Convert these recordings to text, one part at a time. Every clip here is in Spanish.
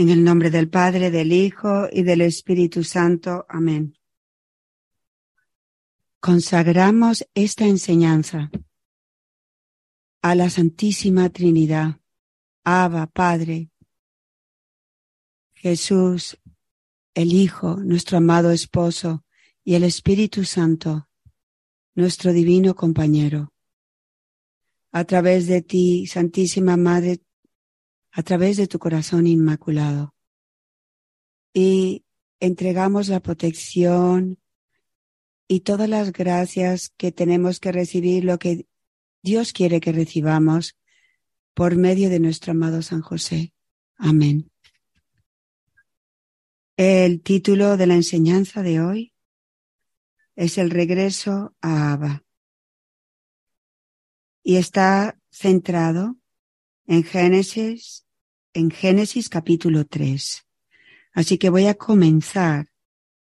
En el nombre del Padre, del Hijo y del Espíritu Santo. Amén. Consagramos esta enseñanza a la Santísima Trinidad, Abba, Padre, Jesús, el Hijo, nuestro amado Esposo, y el Espíritu Santo, nuestro divino compañero. A través de ti, Santísima Madre, a través de tu corazón inmaculado. Y entregamos la protección y todas las gracias que tenemos que recibir, lo que Dios quiere que recibamos por medio de nuestro amado San José. Amén. El título de la enseñanza de hoy es el regreso a Abba y está centrado en Génesis, en Génesis capítulo 3. Así que voy a comenzar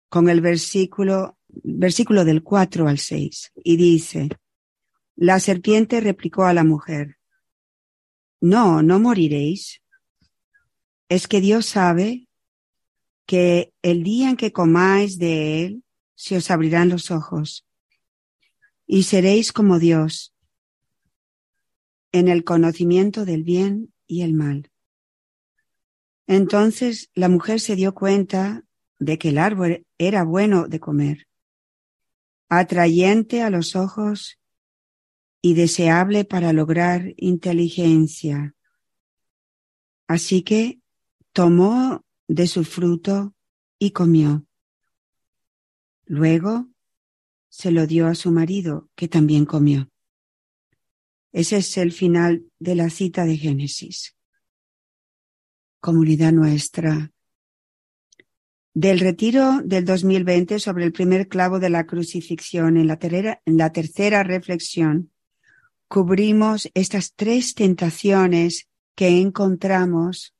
con el versículo, versículo del 4 al 6 y dice, la serpiente replicó a la mujer, no, no moriréis. Es que Dios sabe que el día en que comáis de él, se os abrirán los ojos y seréis como Dios, en el conocimiento del bien y el mal. Entonces la mujer se dio cuenta de que el árbol era bueno de comer, atrayente a los ojos y deseable para lograr inteligencia. Así que tomó de su fruto y comió. Luego se lo dio a su marido, que también comió. Ese es el final de la cita de Génesis. Comunidad nuestra. Del retiro del 2020 sobre el primer clavo de la crucifixión en la, tercera reflexión, cubrimos estas tres tentaciones que encontramos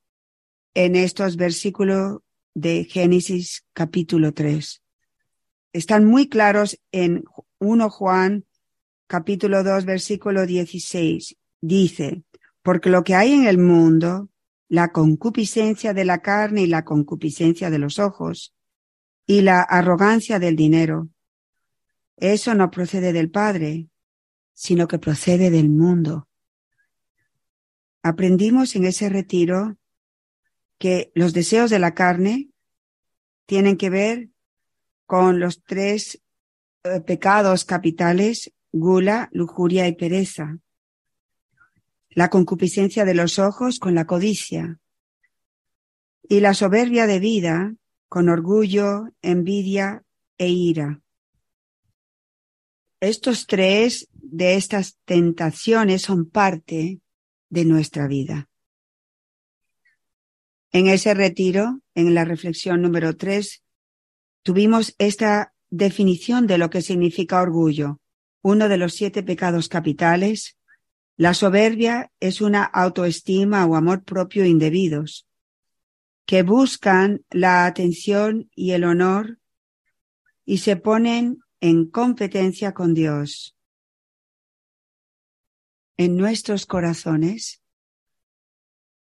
en estos versículos de Génesis capítulo 3. Están muy claros en 1 Juan capítulo 2, versículo 16, dice, porque lo que hay en el mundo, la concupiscencia de la carne y la concupiscencia de los ojos, y la arrogancia del dinero, eso no procede del Padre, sino que procede del mundo. Aprendimos en ese retiro que los deseos de la carne tienen que ver con los tres eh, pecados capitales gula, lujuria y pereza. La concupiscencia de los ojos con la codicia. Y la soberbia de vida con orgullo, envidia e ira. Estos tres de estas tentaciones son parte de nuestra vida. En ese retiro, en la reflexión número tres, tuvimos esta definición de lo que significa orgullo uno de los siete pecados capitales, la soberbia es una autoestima o amor propio indebidos, que buscan la atención y el honor y se ponen en competencia con Dios. En nuestros corazones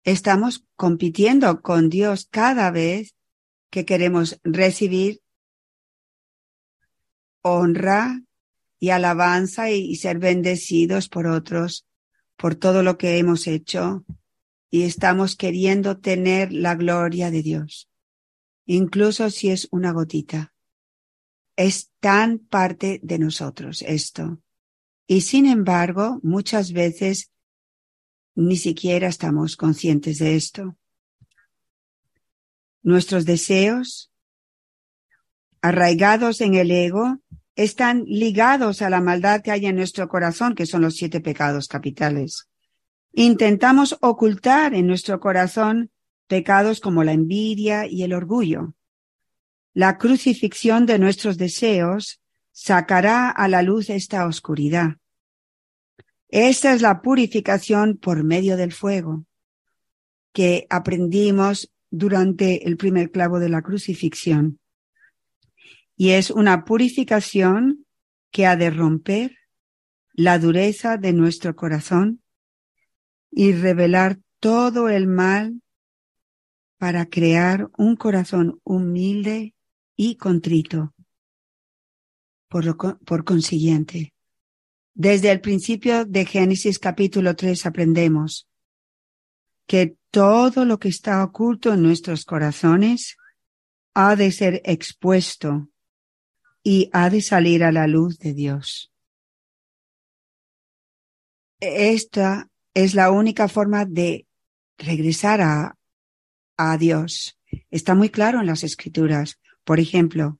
estamos compitiendo con Dios cada vez que queremos recibir honra, y alabanza y, ser bendecidos por otros, por todo lo que hemos hecho y estamos queriendo tener la gloria de Dios, incluso si es una gotita. Es tan parte de nosotros esto. Y sin embargo, muchas veces ni siquiera estamos conscientes de esto. Nuestros deseos, arraigados en el ego, están ligados a la maldad que hay en nuestro corazón, que son los siete pecados capitales. Intentamos ocultar en nuestro corazón pecados como la envidia y el orgullo. La crucifixión de nuestros deseos sacará a la luz esta oscuridad. Esta es la purificación por medio del fuego que aprendimos durante el primer clavo de la crucifixión y es una purificación que ha de romper la dureza de nuestro corazón y revelar todo el mal para crear un corazón humilde y contrito. Por, lo, por consiguiente, desde el principio de Génesis capítulo 3 aprendemos que todo lo que está oculto en nuestros corazones ha de ser expuesto y ha de salir a la luz de Dios. Esta es la única forma de regresar a, Dios. Está muy claro en las escrituras. Por ejemplo,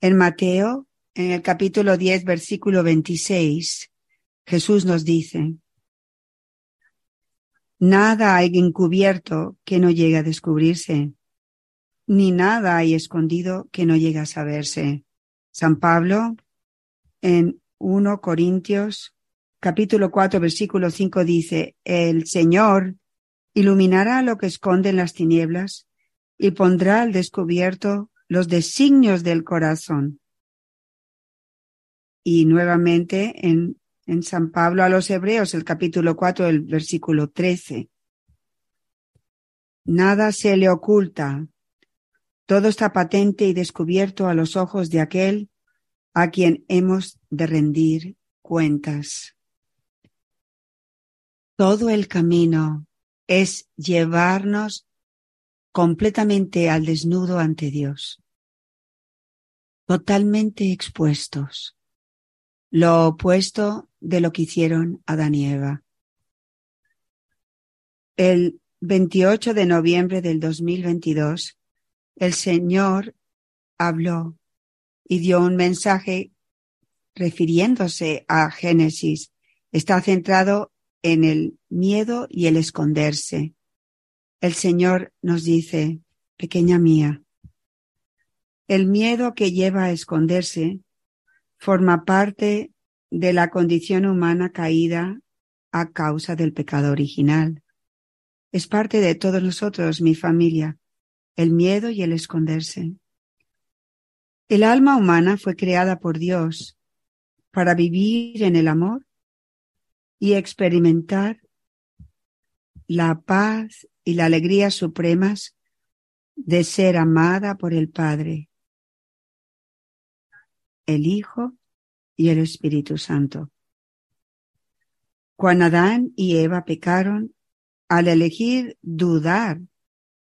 en Mateo, en el capítulo 10, versículo 26, Jesús nos dice, Nada hay encubierto que no llegue a descubrirse, ni nada hay escondido que no llegue a saberse. San Pablo, en 1 Corintios, capítulo 4, versículo 5 dice, El Señor iluminará lo que esconde en las tinieblas y pondrá al descubierto los designios del corazón. Y nuevamente en en San Pablo a los Hebreos, el capítulo 4, el versículo 13. Nada se le oculta, todo está patente y descubierto a los ojos de aquel a quien hemos de rendir cuentas. Todo el camino es llevarnos completamente al desnudo ante Dios, totalmente expuestos lo opuesto de lo que hicieron Adán y Eva. El 28 de noviembre del 2022, el Señor habló y dio un mensaje refiriéndose a Génesis. Está centrado en el miedo y el esconderse. El Señor nos dice, pequeña mía, el miedo que lleva a esconderse forma parte de la condición humana caída a causa del pecado original. Es parte de todos nosotros, mi familia, el miedo y el esconderse. El alma humana fue creada por Dios para vivir en el amor y experimentar la paz y la alegría supremas de ser amada por el Padre el Hijo y el Espíritu Santo. Cuando Adán y Eva pecaron, al elegir dudar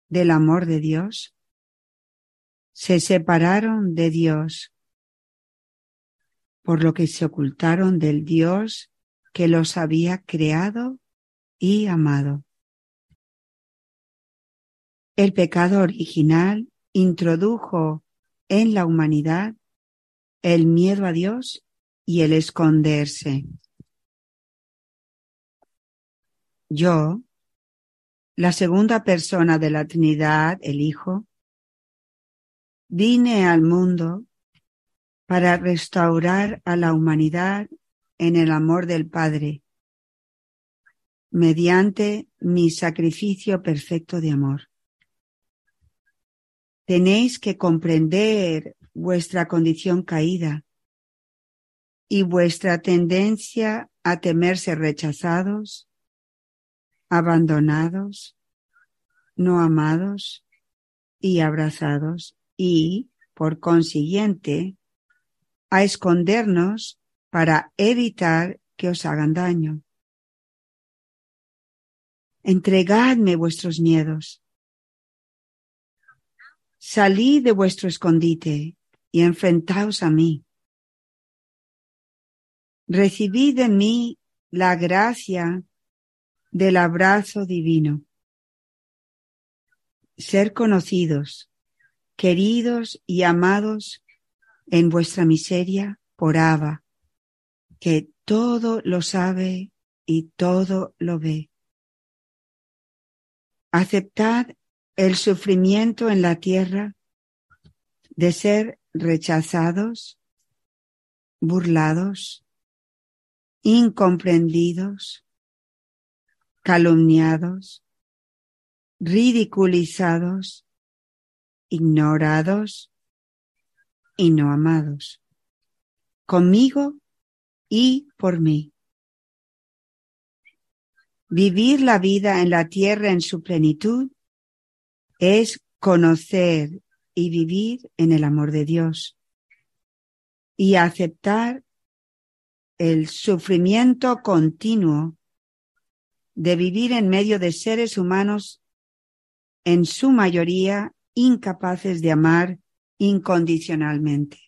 del amor de Dios, se separaron de Dios, por lo que se ocultaron del Dios que los había creado y amado. El pecado original introdujo en la humanidad el miedo a Dios y el esconderse. Yo, la segunda persona de la Trinidad, el Hijo, vine al mundo para restaurar a la humanidad en el amor del Padre, mediante mi sacrificio perfecto de amor. Tenéis que comprender vuestra condición caída y vuestra tendencia a temerse rechazados, abandonados, no amados y abrazados y, por consiguiente, a escondernos para evitar que os hagan daño. Entregadme vuestros miedos. Salid de vuestro escondite y enfrentaos a mí. Recibid de mí la gracia del abrazo divino. Ser conocidos, queridos y amados en vuestra miseria por Abba, que todo lo sabe y todo lo ve. Aceptad el sufrimiento en la tierra de ser rechazados, burlados, incomprendidos, calumniados, ridiculizados, ignorados y no amados, conmigo y por mí. Vivir la vida en la tierra en su plenitud es conocer y vivir en el amor de Dios y aceptar el sufrimiento continuo de vivir en medio de seres humanos en su mayoría incapaces de amar incondicionalmente.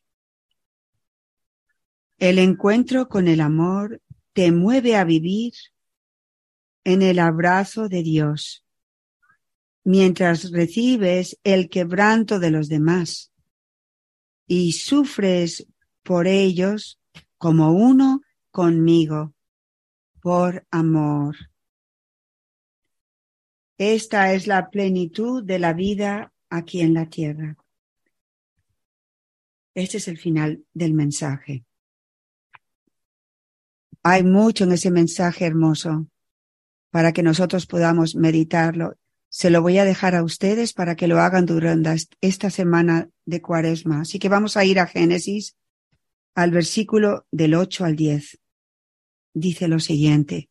El encuentro con el amor te mueve a vivir en el abrazo de Dios, mientras recibes el quebranto de los demás y sufres por ellos como uno conmigo, por amor. Esta es la plenitud de la vida aquí en la tierra. Este es el final del mensaje. Hay mucho en ese mensaje hermoso para que nosotros podamos meditarlo. Se lo voy a dejar a ustedes para que lo hagan durante esta semana de cuaresma. Así que vamos a ir a Génesis, al versículo del 8 al 10. Dice lo siguiente.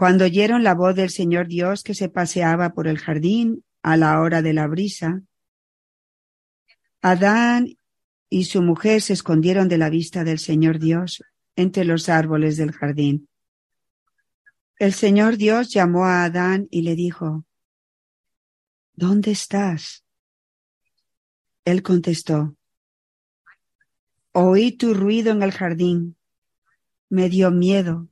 Cuando oyeron la voz del Señor Dios que se paseaba por el jardín a la hora de la brisa, Adán y su mujer se escondieron de la vista del Señor Dios entre los árboles del jardín. El Señor Dios llamó a Adán y le dijo, ¿Dónde estás? Él contestó, Oí tu ruido en el jardín. Me dio miedo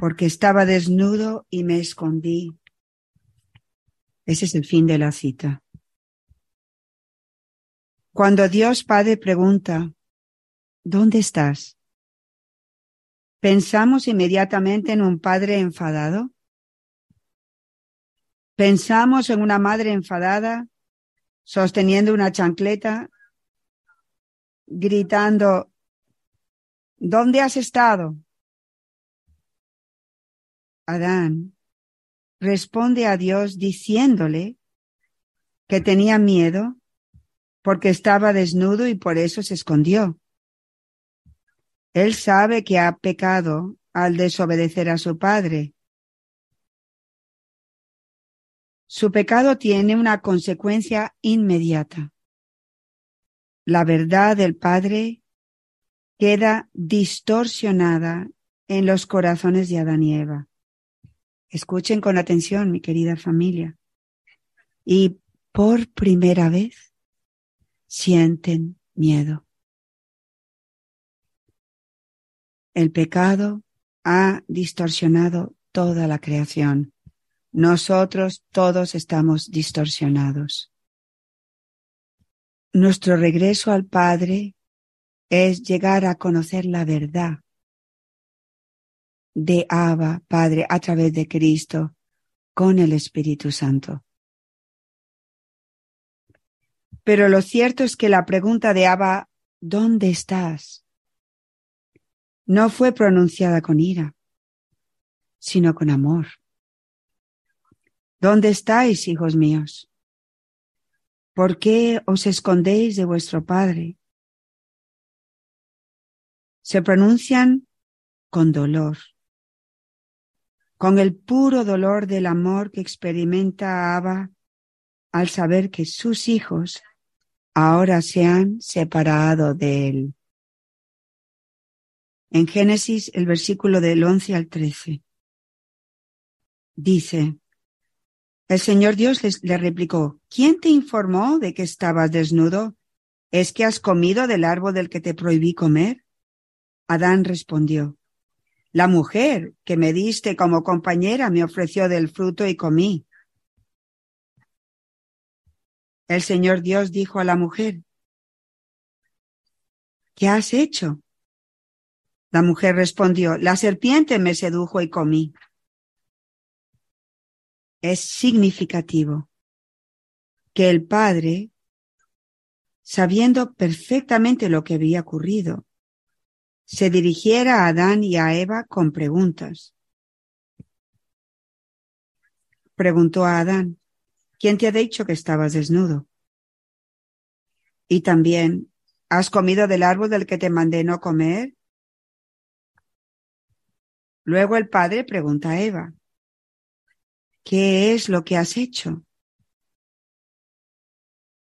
porque estaba desnudo y me escondí. Ese es el fin de la cita. Cuando Dios Padre pregunta, ¿dónde estás? ¿Pensamos inmediatamente en un padre enfadado? ¿Pensamos en una madre enfadada sosteniendo una chancleta gritando, ¿dónde has estado? Adán responde a Dios diciéndole que tenía miedo porque estaba desnudo y por eso se escondió. Él sabe que ha pecado al desobedecer a su padre. Su pecado tiene una consecuencia inmediata la verdad del Padre queda distorsionada en los corazones de Adán y Eva. Escuchen con atención, mi querida familia. Y por primera vez sienten miedo. El pecado ha distorsionado toda la creación. Nosotros todos estamos distorsionados. Nuestro regreso al Padre es llegar a conocer la verdad de Abba, Padre, a través de Cristo, con el Espíritu Santo. Pero lo cierto es que la pregunta de Abba, ¿dónde estás? no fue pronunciada con ira, sino con amor. ¿Dónde estáis, hijos míos? ¿Por qué os escondéis de vuestro Padre? Se pronuncian con dolor, con el puro dolor del amor que experimenta Abba al saber que sus hijos ahora se han separado de él. En Génesis, el versículo del 11 al 13, dice, el Señor Dios le replicó, ¿quién te informó de que estabas desnudo? ¿Es que has comido del árbol del que te prohibí comer? Adán respondió, la mujer que me diste como compañera me ofreció del fruto y comí. El Señor Dios dijo a la mujer, ¿qué has hecho? La mujer respondió, la serpiente me sedujo y comí es significativo que el padre, sabiendo perfectamente lo que había ocurrido, se dirigiera a Adán y a Eva con preguntas. Preguntó a Adán, ¿quién te ha dicho que estabas desnudo? Y también, ¿has comido del árbol del que te mandé no comer? Luego el padre pregunta a Eva, ¿Qué es lo que has hecho?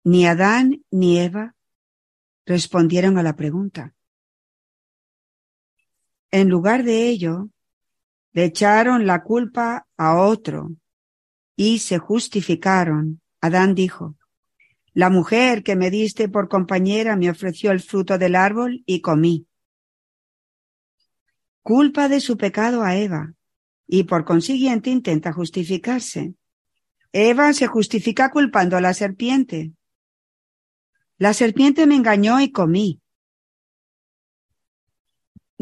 Ni Adán ni Eva respondieron a la pregunta. En lugar de ello, le echaron la culpa a otro y se justificaron. Adán dijo, la mujer que me diste por compañera me ofreció el fruto del árbol y comí. Culpa de su pecado a Eva y por consiguiente intenta justificarse. Eva se justifica culpando a la serpiente. La serpiente me engañó y comí.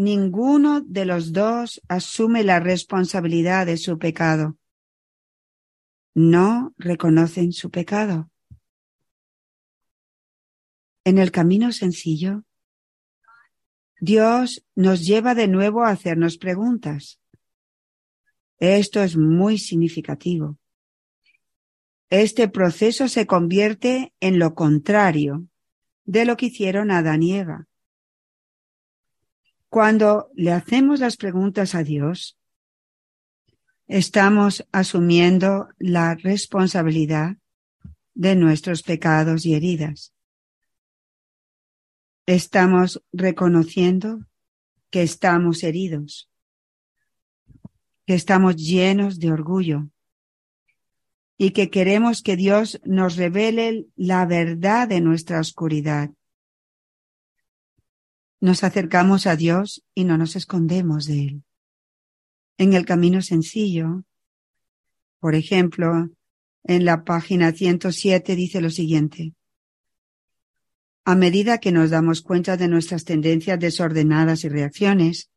Ninguno de los dos asume la responsabilidad de su pecado. No reconocen su pecado. En el camino sencillo, Dios nos lleva de nuevo a hacernos preguntas. Esto es muy significativo. Este proceso se convierte en lo contrario de lo que hicieron Adán y Eva. Cuando le hacemos las preguntas a Dios, estamos asumiendo la responsabilidad de nuestros pecados y heridas. Estamos reconociendo que estamos heridos, que estamos llenos de orgullo y que queremos que Dios nos revele la verdad de nuestra oscuridad nos acercamos a Dios y no nos escondemos de Él. En el camino sencillo, por ejemplo, en la página 107 dice lo siguiente. A medida que nos damos cuenta de nuestras tendencias desordenadas y reacciones,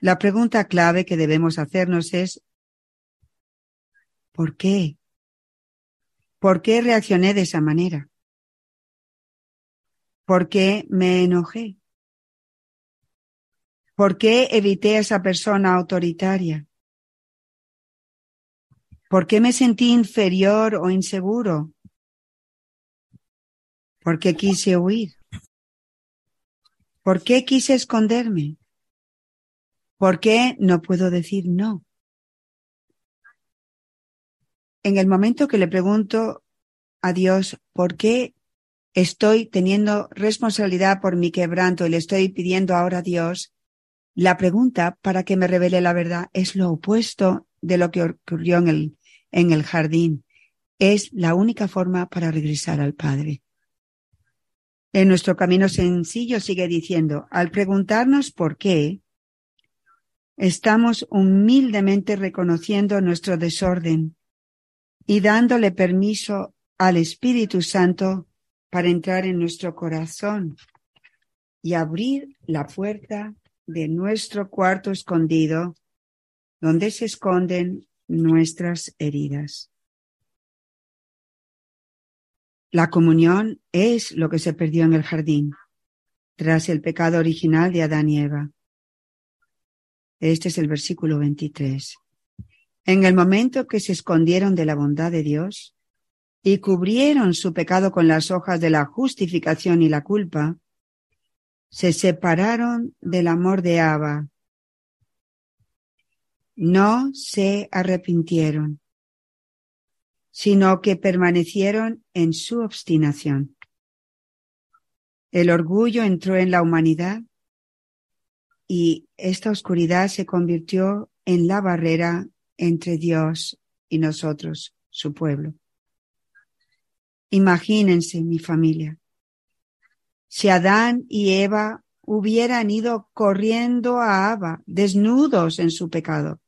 la pregunta clave que debemos hacernos es ¿por qué? ¿Por qué reaccioné de esa manera? ¿Por qué me enojé? ¿Por qué evité a esa persona autoritaria? ¿Por qué me sentí inferior o inseguro? ¿Por qué quise huir? ¿Por qué quise esconderme? ¿Por qué no puedo decir no? En el momento que le pregunto a Dios por qué estoy teniendo responsabilidad por mi quebranto y le estoy pidiendo ahora a Dios la pregunta para que me revele la verdad es lo opuesto de lo que ocurrió en el, en el jardín. Es la única forma para regresar al Padre. En nuestro camino sencillo sigue diciendo, al preguntarnos por qué, estamos humildemente reconociendo nuestro desorden y dándole permiso al Espíritu Santo para entrar en nuestro corazón y abrir la puerta de nuestro cuarto escondido, donde se esconden nuestras heridas. La comunión es lo que se perdió en el jardín tras el pecado original de Adán y Eva. Este es el versículo 23. En el momento que se escondieron de la bondad de Dios y cubrieron su pecado con las hojas de la justificación y la culpa, se separaron del amor de Abba. No se arrepintieron, sino que permanecieron en su obstinación. El orgullo entró en la humanidad y esta oscuridad se convirtió en la barrera entre Dios y nosotros, su pueblo. Imagínense mi familia si Adán y Eva hubieran ido corriendo a Abba, desnudos en su pecado,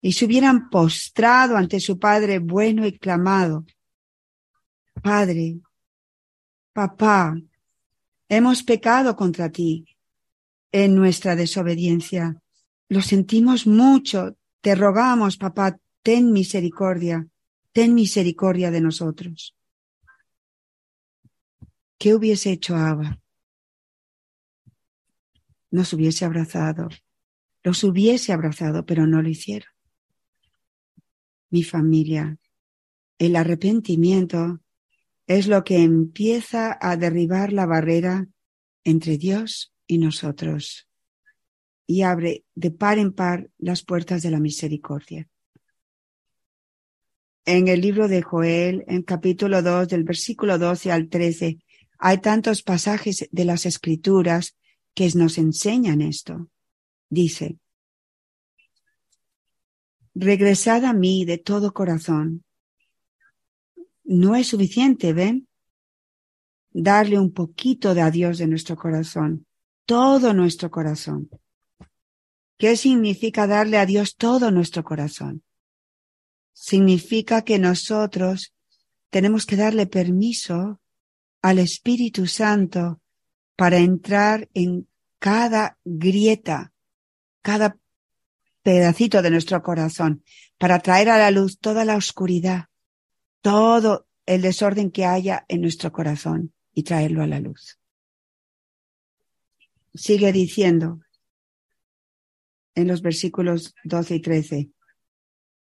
y se hubieran postrado ante su Padre bueno y clamado, Padre, papá, hemos pecado contra ti en nuestra desobediencia. Lo sentimos mucho. Te rogamos, papá, ten misericordia, ten misericordia de nosotros. ¿Qué hubiese hecho Abba? Nos hubiese abrazado, los hubiese abrazado, pero no lo hicieron. Mi familia, el arrepentimiento es lo que empieza a derribar la barrera entre Dios y nosotros y abre de par en par las puertas de la misericordia. en el libro de Joel, en capítulo 2, del versículo 12 al 13, hay tantos pasajes de las escrituras que nos enseñan esto. Dice, regresad a mí de todo corazón. No es suficiente, ¿ven? Darle un poquito de a Dios de nuestro corazón, todo nuestro corazón. ¿Qué significa darle a Dios todo nuestro corazón? Significa que nosotros tenemos que darle permiso al Espíritu Santo para entrar en cada grieta, cada pedacito de nuestro corazón, para traer a la luz toda la oscuridad, todo el desorden que haya en nuestro corazón y traerlo a la luz. Sigue diciendo en los versículos 12 y 13.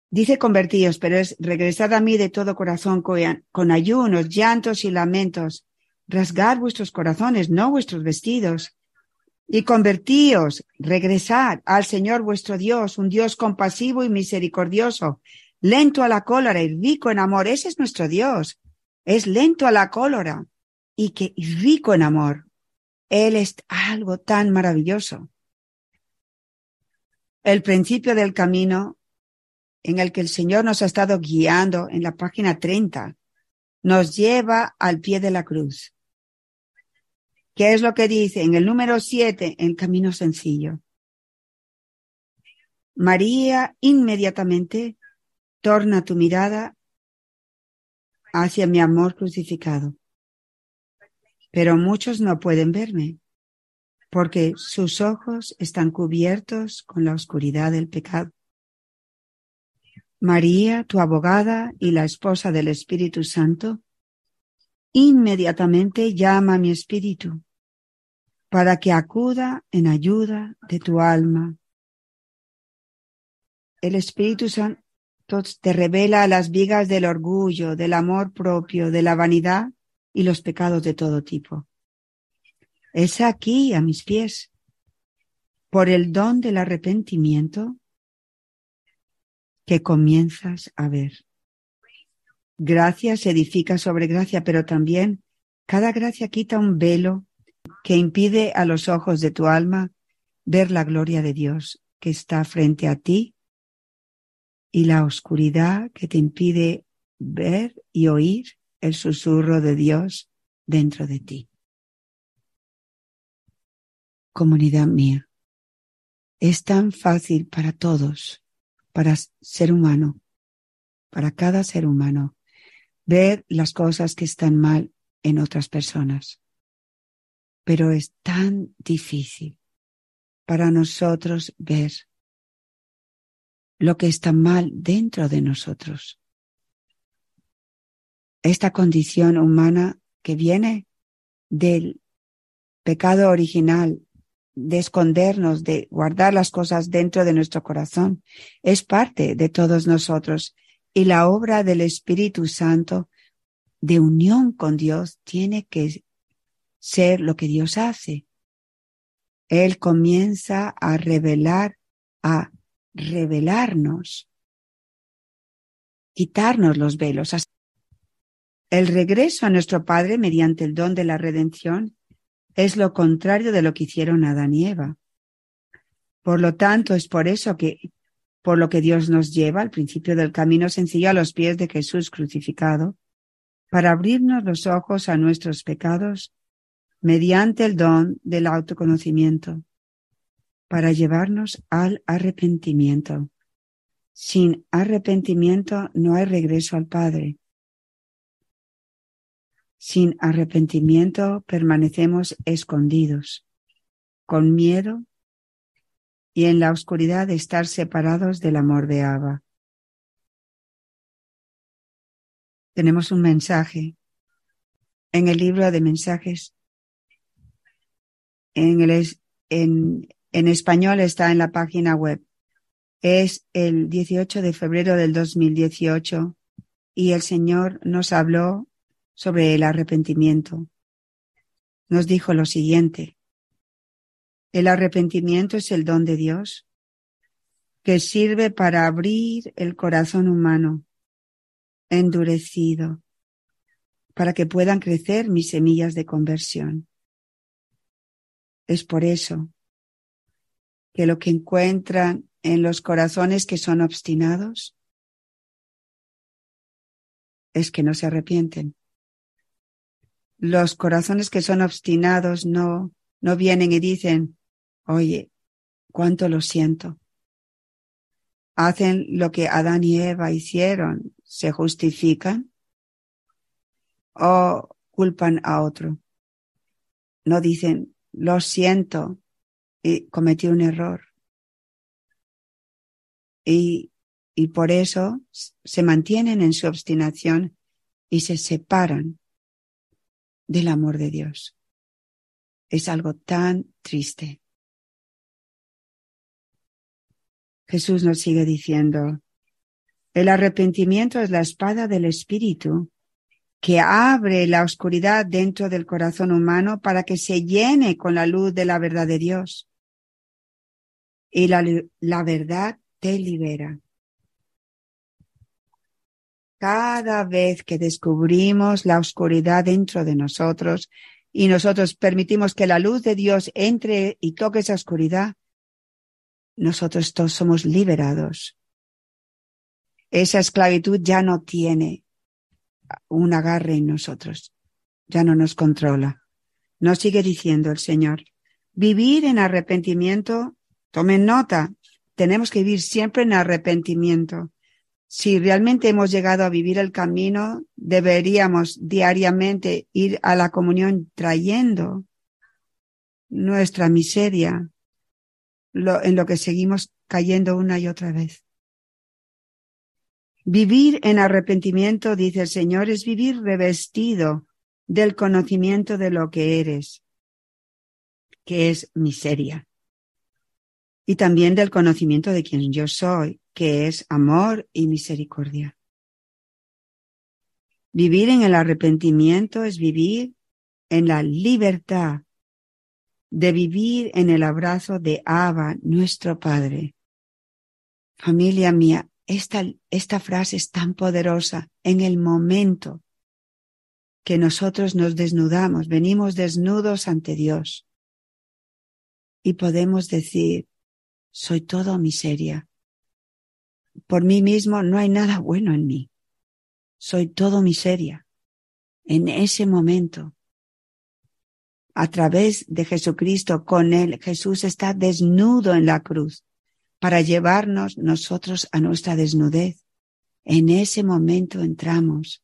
Dice convertíos, pero es regresad a mí de todo corazón con ayunos, llantos y lamentos. Rasgad vuestros corazones, no vuestros vestidos. Y convertíos, regresad al Señor vuestro Dios, un Dios compasivo y misericordioso, lento a la cólera y rico en amor. Ese es nuestro Dios. Es lento a la cólera y que y rico en amor. Él es algo tan maravilloso. El principio del camino en el que el Señor nos ha estado guiando en la página 30, nos lleva al pie de la cruz. ¿Qué es lo que dice en el número 7, en camino sencillo? María inmediatamente torna tu mirada hacia mi amor crucificado. Pero muchos no pueden verme porque sus ojos están cubiertos con la oscuridad del pecado. María, tu abogada y la esposa del Espíritu Santo, inmediatamente llama a mi espíritu para que acuda en ayuda de tu alma. El Espíritu Santo te revela las vigas del orgullo, del amor propio, de la vanidad y los pecados de todo tipo. Es aquí, a mis pies, por el don del arrepentimiento, que comienzas a ver. Gracia se edifica sobre gracia, pero también cada gracia quita un velo que impide a los ojos de tu alma ver la gloria de Dios que está frente a ti y la oscuridad que te impide ver y oír el susurro de Dios dentro de ti. Comunidad mía, es tan fácil para todos para ser humano, para cada ser humano, ver las cosas que están mal en otras personas. Pero es tan difícil para nosotros ver lo que está mal dentro de nosotros. Esta condición humana que viene del pecado original de escondernos, de guardar las cosas dentro de nuestro corazón, es parte de todos nosotros. Y la obra del Espíritu Santo de unión con Dios tiene que ser lo que Dios hace. Él comienza a revelar, a revelarnos, quitarnos los velos. El regreso a nuestro Padre mediante el don de la redención es lo contrario de lo que hicieron Adán y Eva. Por lo tanto, es por eso que, por lo que Dios nos lleva al principio del camino sencillo a los pies de Jesús crucificado, para abrirnos los ojos a nuestros pecados mediante el don del autoconocimiento, para llevarnos al arrepentimiento. Sin arrepentimiento no hay regreso al Padre. Sin arrepentimiento permanecemos escondidos, con miedo y en la oscuridad de estar separados del amor de Abba. Tenemos un mensaje en el libro de mensajes. En, el, en, en español está en la página web. Es el 18 de febrero del 2018 y el Señor nos habló sobre el arrepentimiento. Nos dijo lo siguiente. El arrepentimiento es el don de Dios que sirve para abrir el corazón humano endurecido para que puedan crecer mis semillas de conversión. Es por eso que lo que encuentran en los corazones que son obstinados es que no se arrepienten. Los corazones que son obstinados no, no vienen y dicen, oye, cuánto lo siento. Hacen lo que Adán y Eva hicieron, se justifican o culpan a otro. No dicen, lo siento, y cometí un error. Y, y por eso se mantienen en su obstinación y se separan del amor de Dios. Es algo tan triste. Jesús nos sigue diciendo, el arrepentimiento es la espada del Espíritu que abre la oscuridad dentro del corazón humano para que se llene con la luz de la verdad de Dios. Y la, la verdad te libera. Cada vez que descubrimos la oscuridad dentro de nosotros y nosotros permitimos que la luz de Dios entre y toque esa oscuridad, nosotros todos somos liberados. Esa esclavitud ya no tiene un agarre en nosotros, ya no nos controla. Nos sigue diciendo el Señor, vivir en arrepentimiento, tomen nota, tenemos que vivir siempre en arrepentimiento. Si realmente hemos llegado a vivir el camino, deberíamos diariamente ir a la comunión trayendo nuestra miseria, en lo que seguimos cayendo una y otra vez. Vivir en arrepentimiento, dice el Señor, es vivir revestido del conocimiento de lo que eres, que es miseria, y también del conocimiento de quien yo soy, que es amor y misericordia. Vivir en el arrepentimiento es vivir en la libertad de vivir en el abrazo de Abba, nuestro Padre. Familia mía, esta, esta frase es tan poderosa en el momento que nosotros nos desnudamos, venimos desnudos ante Dios y podemos decir, soy todo miseria. Por mí mismo no hay nada bueno en mí. Soy todo miseria. En ese momento, a través de Jesucristo, con Él, Jesús está desnudo en la cruz para llevarnos nosotros a nuestra desnudez. En ese momento entramos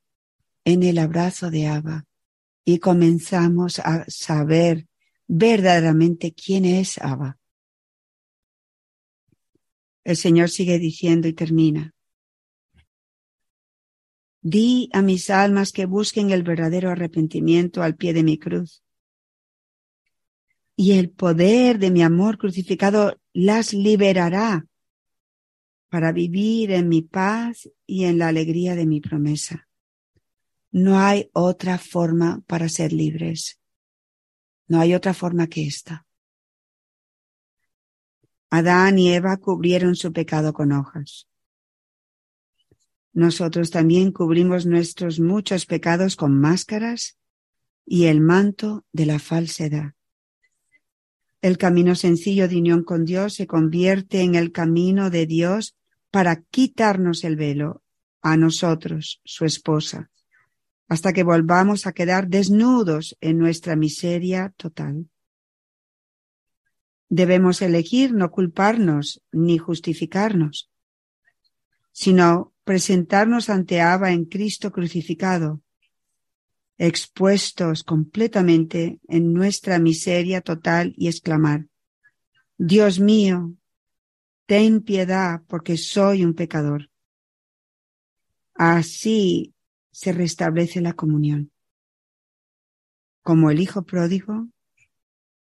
en el abrazo de Abba y comenzamos a saber verdaderamente quién es Abba. El Señor sigue diciendo y termina. Di a mis almas que busquen el verdadero arrepentimiento al pie de mi cruz. Y el poder de mi amor crucificado las liberará para vivir en mi paz y en la alegría de mi promesa. No hay otra forma para ser libres. No hay otra forma que esta. Adán y Eva cubrieron su pecado con hojas. Nosotros también cubrimos nuestros muchos pecados con máscaras y el manto de la falsedad. El camino sencillo de unión con Dios se convierte en el camino de Dios para quitarnos el velo a nosotros, su esposa, hasta que volvamos a quedar desnudos en nuestra miseria total. Debemos elegir no culparnos ni justificarnos, sino presentarnos ante Abba en Cristo crucificado, expuestos completamente en nuestra miseria total y exclamar, Dios mío, ten piedad porque soy un pecador. Así se restablece la comunión. Como el Hijo pródigo,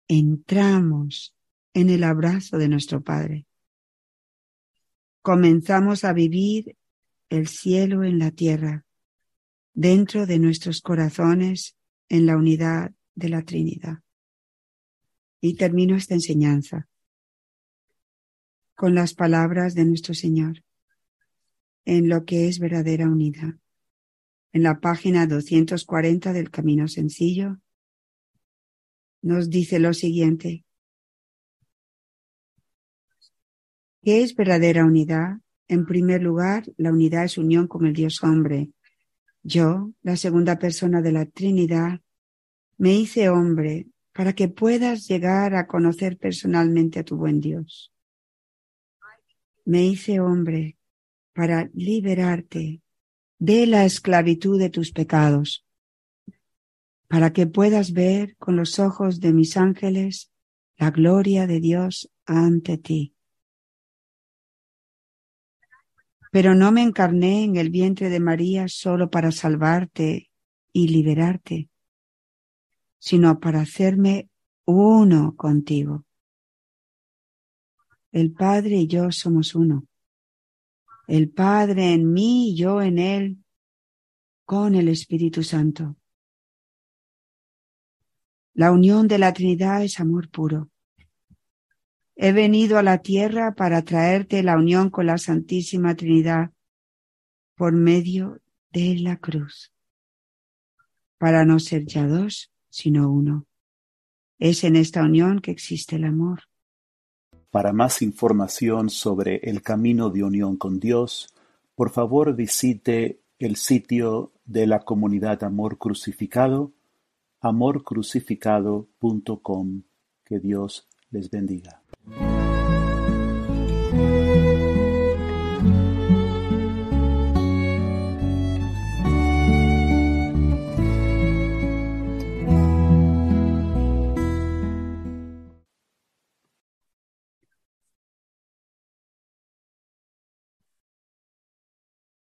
entramos en el abrazo de nuestro Padre. Comenzamos a vivir el cielo en la tierra dentro de nuestros corazones en la unidad de la Trinidad. Y termino esta enseñanza con las palabras de nuestro Señor en lo que es verdadera unidad. en la página 240 del Camino Sencillo, nos dice lo siguiente. ¿Qué es verdadera unidad? En primer lugar, la unidad es unión con el Dios hombre. Yo, la segunda persona de la Trinidad, me hice hombre para que puedas llegar a conocer personalmente a tu buen Dios. Me hice hombre para liberarte de la esclavitud de tus pecados, para que puedas ver con los ojos de mis ángeles la gloria de Dios ante ti. Pero no me encarné en el vientre de María solo para salvarte y liberarte, sino para hacerme uno contigo. El Padre y yo somos uno. El Padre en mí y yo en Él, con el Espíritu Santo. La unión de la Trinidad es amor puro. He venido a la tierra para traerte la unión con la Santísima Trinidad por medio de la cruz, para no ser ya dos, sino uno. Es en esta unión que existe el amor. Para más información sobre el camino de unión con Dios, por favor visite el sitio de la comunidad Amor Crucificado, amorcrucificado.com. Que Dios les bendiga. Thank you.